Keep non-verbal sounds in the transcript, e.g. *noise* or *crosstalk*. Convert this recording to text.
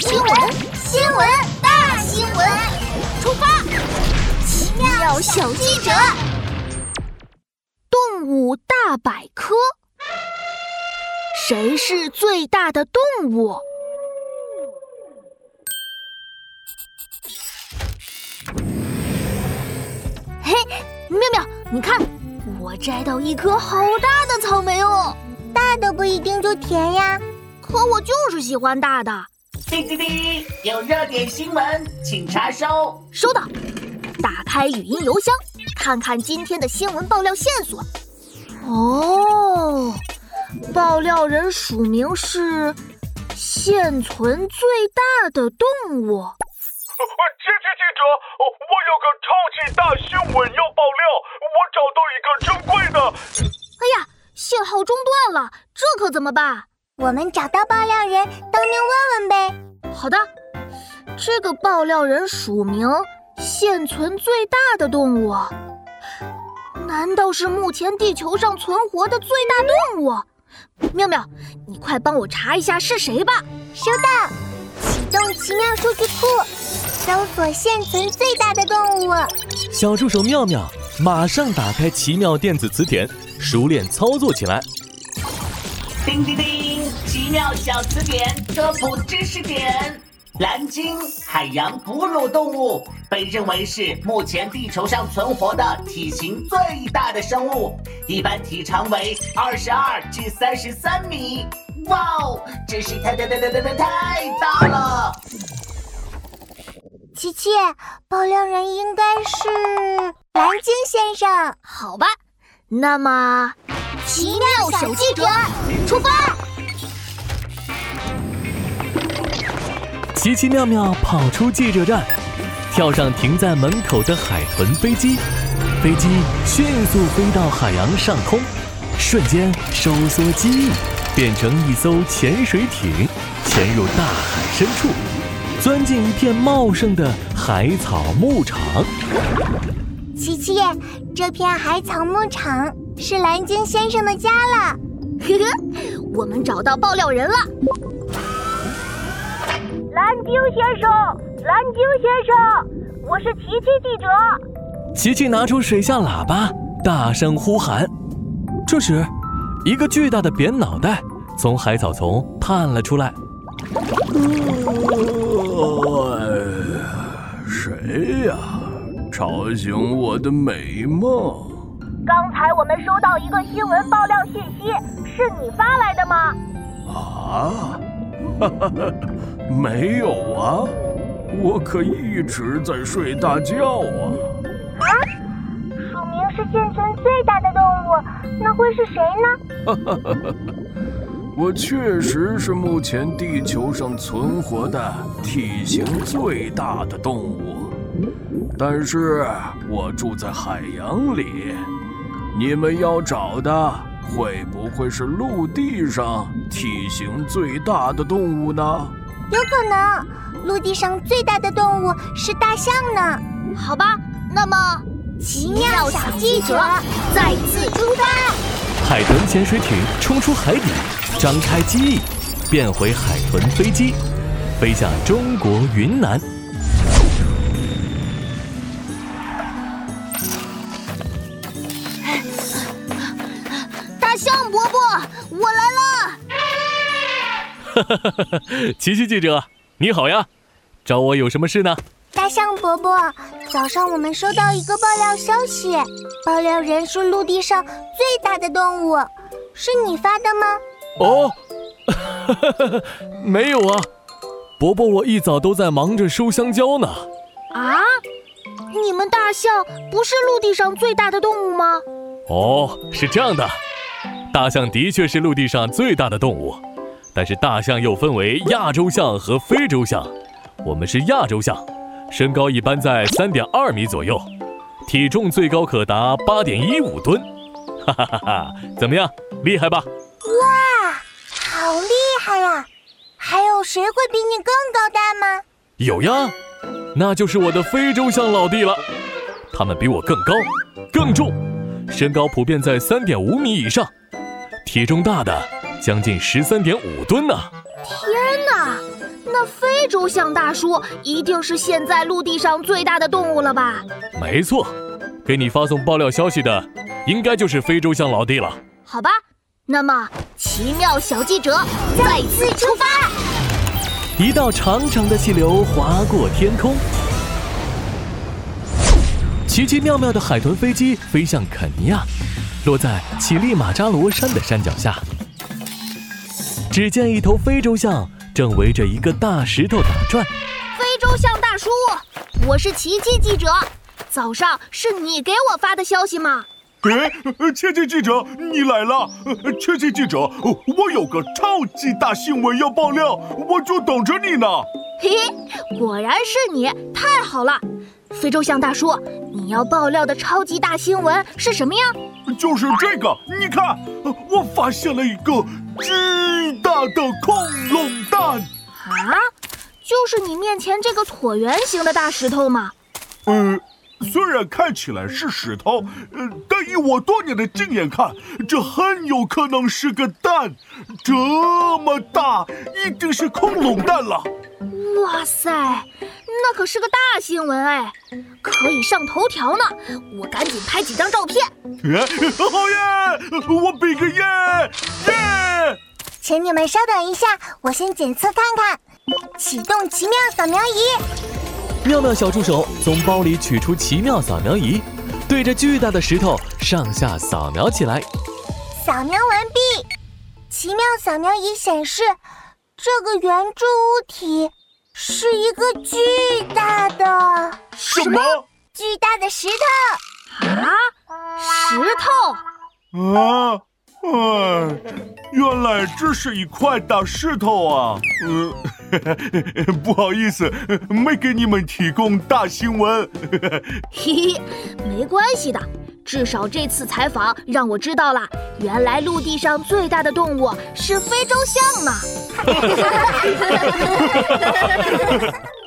新闻，新闻，大新闻！出发！奇妙小记者，动物大百科。谁是最大的动物？嘿，妙妙，你看，我摘到一颗好大的草莓哦！大的不一定就甜呀，可我就是喜欢大的。叮叮叮，有热点新闻，请查收。收到。打开语音邮箱，看看今天的新闻爆料线索。哦，爆料人署名是现存最大的动物。奇奇记者，我有个超级大新闻要爆料，我找到一个珍贵的。哎呀，信号中断了，这可怎么办？我们找到爆料人，当面问问呗。好的，这个爆料人署名现存最大的动物，难道是目前地球上存活的最大动物？妙妙，你快帮我查一下是谁吧。收到，启动奇妙数据库，搜索现存最大的动物。小助手妙妙，马上打开奇妙电子词典，熟练操作起来。叮叮叮。奇妙小词典科普知识点：蓝鲸海洋哺乳动物被认为是目前地球上存活的体型最大的生物，一般体长为二十二至三十三米。哇哦，真是太太太太太太太大了！琪琪，爆料人应该是蓝鲸先生。好吧，那么奇妙小记者出发。奇奇妙妙跑出记者站，跳上停在门口的海豚飞机，飞机迅速飞到海洋上空，瞬间收缩机翼，变成一艘潜水艇，潜入大海深处，钻进一片茂盛的海草牧场。琪琪，这片海草牧场是蓝鲸先生的家了。呵呵，我们找到爆料人了。蓝鲸先生，蓝鲸先生，我是琪琪记者。琪琪拿出水下喇叭，大声呼喊。这时，一个巨大的扁脑袋从海草丛探了出来。谁呀？吵醒我的美梦。刚才我们收到一个新闻爆料信息，是你发来的吗？啊？哈哈哈，没有啊，我可一直在睡大觉啊。啊？署名是现存最大的动物，那会是谁呢？哈哈哈哈我确实是目前地球上存活的体型最大的动物，但是我住在海洋里，你们要找的。会不会是陆地上体型最大的动物呢？有可能，陆地上最大的动物是大象呢。好吧，那么奇妙小记者再次出发。海豚潜水艇冲出海底，张开机翼，变回海豚飞机，飞向中国云南。哈哈哈哈奇奇记者，你好呀，找我有什么事呢？大象伯伯，早上我们收到一个爆料消息，爆料人是陆地上最大的动物，是你发的吗？哦，哈哈哈没有啊，伯伯，我一早都在忙着收香蕉呢。啊，你们大象不是陆地上最大的动物吗？哦，是这样的，大象的确是陆地上最大的动物。但是大象又分为亚洲象和非洲象，我们是亚洲象，身高一般在三点二米左右，体重最高可达八点一五吨，哈哈哈哈！怎么样，厉害吧？哇，好厉害呀！还有谁会比你更高大吗？有呀，那就是我的非洲象老弟了，他们比我更高、更重，身高普遍在三点五米以上，体重大的。将近十三点五吨呢！天哪，那那非洲象大叔一定是现在陆地上最大的动物了吧？没错，给你发送爆料消息的，应该就是非洲象老弟了。好吧，那么奇妙小记者再次出发。一道长长的气流划过天空，奇奇妙妙的海豚飞机飞向肯尼亚，落在乞力马扎罗山的山脚下。只见一头非洲象正围着一个大石头打转。非洲象大叔，我是奇迹记者，早上是你给我发的消息吗？哎，奇迹记者，你来了！奇迹记者，我有个超级大新闻要爆料，我就等着你呢。嘿，果然是你，太好了！非洲象大叔，你要爆料的超级大新闻是什么呀？就是这个，你看，我发现了一个巨大的恐龙蛋。啊，就是你面前这个椭圆形的大石头吗？呃。虽然看起来是石头，呃，但以我多年的经验看，这很有可能是个蛋，这么大，一定是恐龙蛋了。哇塞，那可是个大新闻哎，可以上头条呢！我赶紧拍几张照片。好 *laughs* 耶！我比个耶耶！请你们稍等一下，我先检测看看。启动奇妙扫描仪。妙妙小助手从包里取出奇妙扫描仪，对着巨大的石头上下扫描起来。扫描完毕，奇妙扫描仪显示，这个圆柱物体是一个巨大的什么？巨大的石头啊！石头啊！哎，原来这是一块大石头啊！嗯。*laughs* 不好意思，没给你们提供大新闻。嘿 *laughs* 嘿，没关系的，至少这次采访让我知道了，原来陆地上最大的动物是非洲象呢。*laughs*